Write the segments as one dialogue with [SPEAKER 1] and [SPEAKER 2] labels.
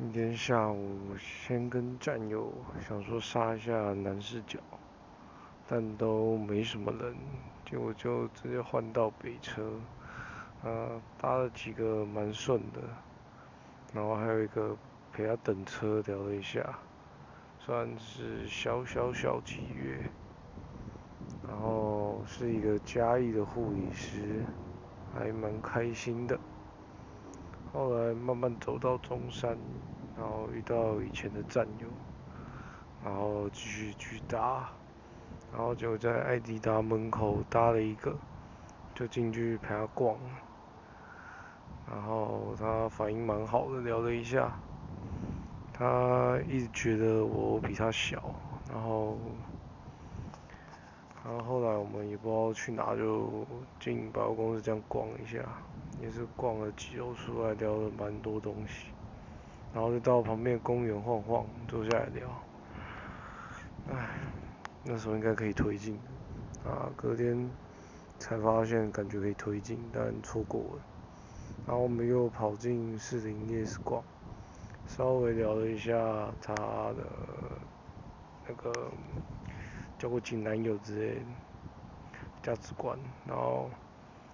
[SPEAKER 1] 今天下午先跟战友想说杀一下南视角，但都没什么人，结果就直接换到北车，啊，搭了几个蛮顺的，然后还有一个陪他等车聊了一下，算是小小小几月，然后是一个嘉义的护理师，还蛮开心的。后来慢慢走到中山，然后遇到以前的战友，然后继续去搭，然后就在艾迪达门口搭了一个，就进去陪他逛，然后他反应蛮好的，聊了一下，他一直觉得我比他小，然后，然后后来我们也不知道去哪，就进百货公司这样逛一下。也是逛了几楼出来聊了蛮多东西，然后就到旁边公园晃晃，坐下来聊。唉，那时候应该可以推进，啊，隔天才发现感觉可以推进，但错过了。然后我们又跑进士林夜市逛，稍微聊了一下他的那个交过前男友之类的价值观，然后。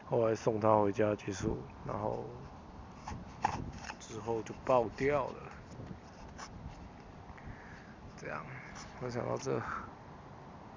[SPEAKER 1] 后来送他回家结束，然后之后就爆掉了。这样，我想到这。